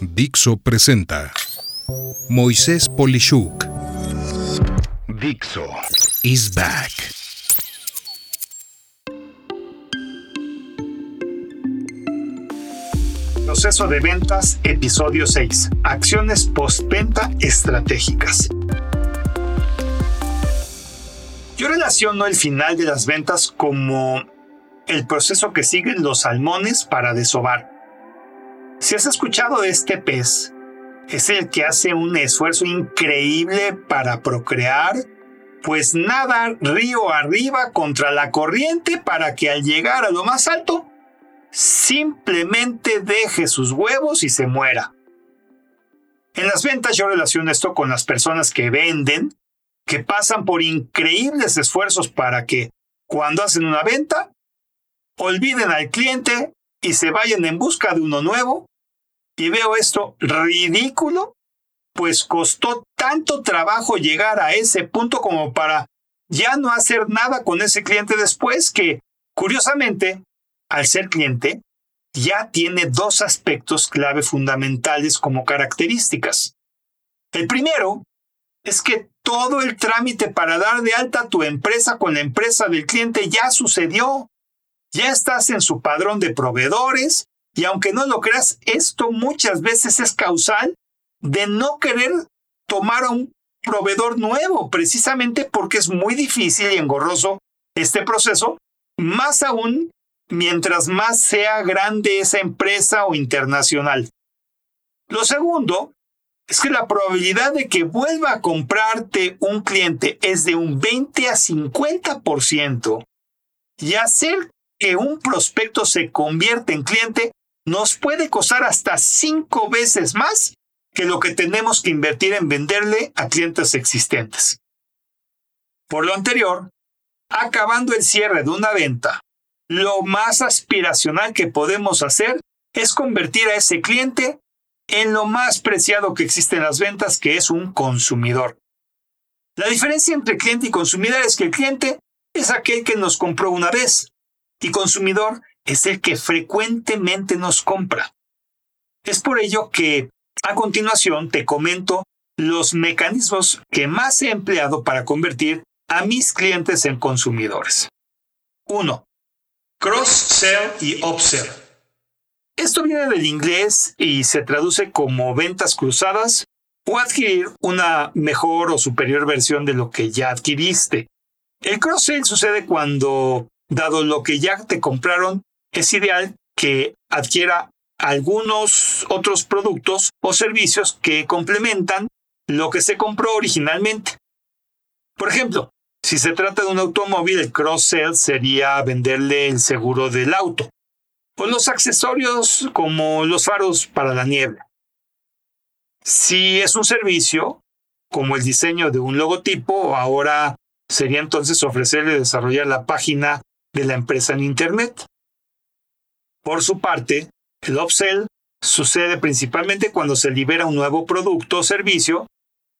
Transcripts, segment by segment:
Dixo presenta Moisés Polishuk. Dixo is back. Proceso de ventas, episodio 6. Acciones postventa estratégicas. Yo relaciono el final de las ventas como el proceso que siguen los salmones para desovar. Si has escuchado de este pez, es el que hace un esfuerzo increíble para procrear, pues nada río arriba contra la corriente para que al llegar a lo más alto, simplemente deje sus huevos y se muera. En las ventas yo relaciono esto con las personas que venden, que pasan por increíbles esfuerzos para que, cuando hacen una venta, olviden al cliente y se vayan en busca de uno nuevo y veo esto ridículo, pues costó tanto trabajo llegar a ese punto como para ya no hacer nada con ese cliente después que, curiosamente, al ser cliente, ya tiene dos aspectos clave fundamentales como características. El primero es que todo el trámite para dar de alta tu empresa con la empresa del cliente ya sucedió. Ya estás en su padrón de proveedores, y aunque no lo creas, esto muchas veces es causal de no querer tomar a un proveedor nuevo, precisamente porque es muy difícil y engorroso este proceso, más aún mientras más sea grande esa empresa o internacional. Lo segundo es que la probabilidad de que vuelva a comprarte un cliente es de un 20 a 50% y hacer que un prospecto se convierta en cliente nos puede costar hasta cinco veces más que lo que tenemos que invertir en venderle a clientes existentes. Por lo anterior, acabando el cierre de una venta, lo más aspiracional que podemos hacer es convertir a ese cliente en lo más preciado que existe en las ventas, que es un consumidor. La diferencia entre cliente y consumidor es que el cliente es aquel que nos compró una vez y consumidor es el que frecuentemente nos compra. Es por ello que a continuación te comento los mecanismos que más he empleado para convertir a mis clientes en consumidores. 1. Cross-sell y upsell. Esto viene del inglés y se traduce como ventas cruzadas o adquirir una mejor o superior versión de lo que ya adquiriste. El cross-sell sucede cuando, dado lo que ya te compraron, es ideal que adquiera algunos otros productos o servicios que complementan lo que se compró originalmente. Por ejemplo, si se trata de un automóvil, el cross-sell sería venderle el seguro del auto o los accesorios como los faros para la niebla. Si es un servicio, como el diseño de un logotipo, ahora sería entonces ofrecerle desarrollar la página de la empresa en Internet. Por su parte, el upsell sucede principalmente cuando se libera un nuevo producto o servicio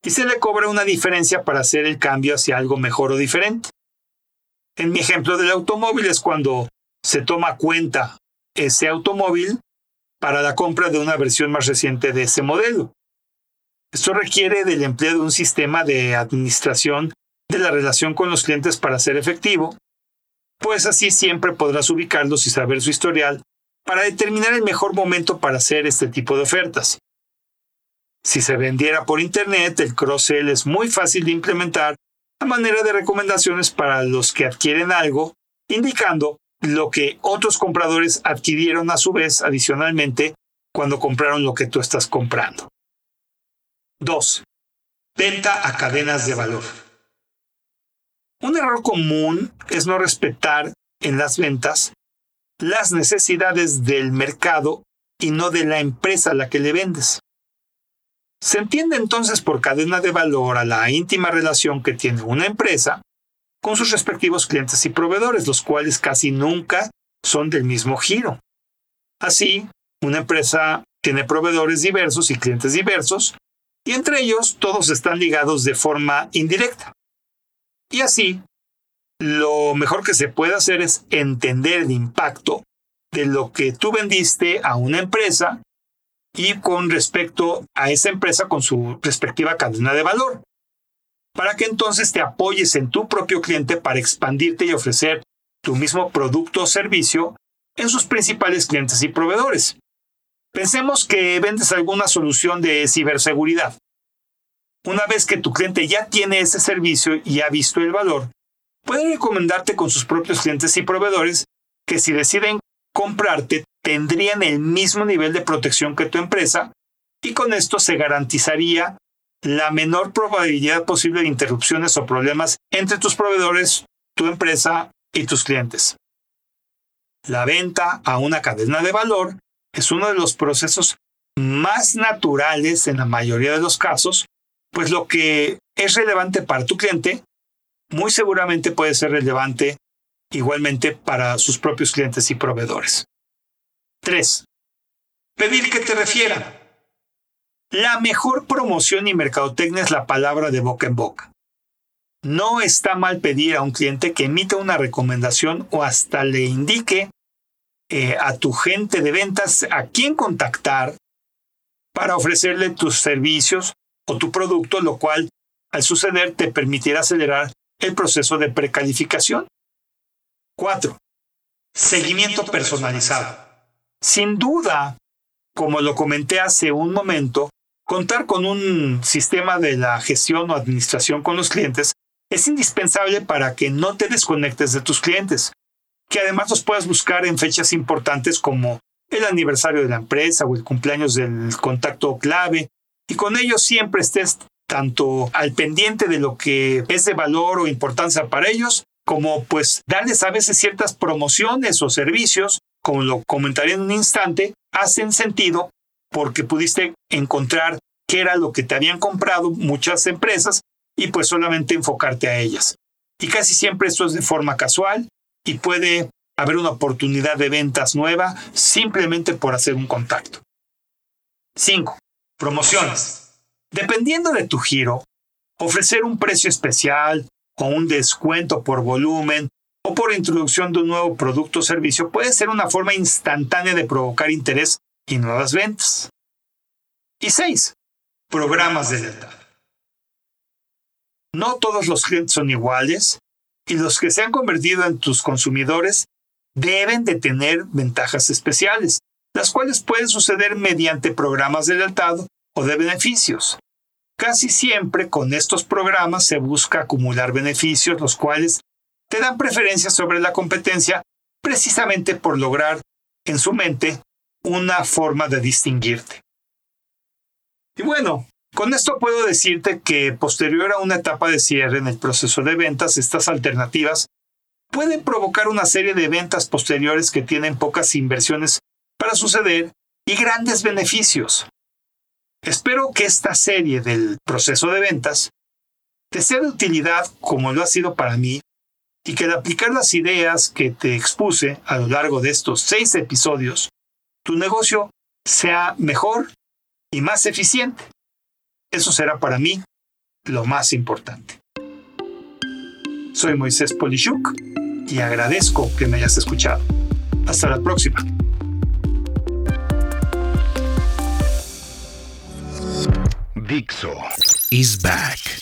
y se le cobra una diferencia para hacer el cambio hacia algo mejor o diferente. En mi ejemplo del automóvil es cuando se toma cuenta ese automóvil para la compra de una versión más reciente de ese modelo. Esto requiere del empleo de un sistema de administración de la relación con los clientes para ser efectivo, pues así siempre podrás ubicarlos y saber su historial para determinar el mejor momento para hacer este tipo de ofertas. Si se vendiera por Internet, el cross-sell es muy fácil de implementar a manera de recomendaciones para los que adquieren algo, indicando lo que otros compradores adquirieron a su vez adicionalmente cuando compraron lo que tú estás comprando. 2. Venta a cadenas de valor. Un error común es no respetar en las ventas las necesidades del mercado y no de la empresa a la que le vendes. Se entiende entonces por cadena de valor a la íntima relación que tiene una empresa con sus respectivos clientes y proveedores, los cuales casi nunca son del mismo giro. Así, una empresa tiene proveedores diversos y clientes diversos, y entre ellos todos están ligados de forma indirecta. Y así, lo mejor que se puede hacer es entender el impacto de lo que tú vendiste a una empresa y con respecto a esa empresa con su respectiva cadena de valor, para que entonces te apoyes en tu propio cliente para expandirte y ofrecer tu mismo producto o servicio en sus principales clientes y proveedores. Pensemos que vendes alguna solución de ciberseguridad. Una vez que tu cliente ya tiene ese servicio y ha visto el valor, puede recomendarte con sus propios clientes y proveedores que si deciden comprarte tendrían el mismo nivel de protección que tu empresa y con esto se garantizaría la menor probabilidad posible de interrupciones o problemas entre tus proveedores, tu empresa y tus clientes. La venta a una cadena de valor es uno de los procesos más naturales en la mayoría de los casos pues lo que es relevante para tu cliente, muy seguramente puede ser relevante igualmente para sus propios clientes y proveedores. 3. Pedir que te refieran. La mejor promoción y mercadotecnia es la palabra de boca en boca. No está mal pedir a un cliente que emita una recomendación o hasta le indique eh, a tu gente de ventas a quién contactar para ofrecerle tus servicios o tu producto, lo cual al suceder te permitirá acelerar el proceso de precalificación. 4. Seguimiento personalizado. Sin duda, como lo comenté hace un momento, contar con un sistema de la gestión o administración con los clientes es indispensable para que no te desconectes de tus clientes, que además los puedas buscar en fechas importantes como el aniversario de la empresa o el cumpleaños del contacto clave y con ello siempre estés tanto al pendiente de lo que es de valor o importancia para ellos, como pues darles a veces ciertas promociones o servicios, como lo comentaré en un instante, hacen sentido porque pudiste encontrar qué era lo que te habían comprado muchas empresas y pues solamente enfocarte a ellas. Y casi siempre esto es de forma casual y puede haber una oportunidad de ventas nueva simplemente por hacer un contacto. 5. Promociones. Dependiendo de tu giro, ofrecer un precio especial o un descuento por volumen o por introducción de un nuevo producto o servicio puede ser una forma instantánea de provocar interés y nuevas ventas. Y 6. Programas de lealtad. No todos los clientes son iguales y los que se han convertido en tus consumidores deben de tener ventajas especiales las cuales pueden suceder mediante programas de lealtad o de beneficios. Casi siempre con estos programas se busca acumular beneficios, los cuales te dan preferencia sobre la competencia precisamente por lograr en su mente una forma de distinguirte. Y bueno, con esto puedo decirte que posterior a una etapa de cierre en el proceso de ventas, estas alternativas pueden provocar una serie de ventas posteriores que tienen pocas inversiones para suceder y grandes beneficios. Espero que esta serie del proceso de ventas te sea de utilidad como lo ha sido para mí y que al aplicar las ideas que te expuse a lo largo de estos seis episodios, tu negocio sea mejor y más eficiente. Eso será para mí lo más importante. Soy Moisés Polishuk y agradezco que me hayas escuchado. Hasta la próxima. Dixo is back.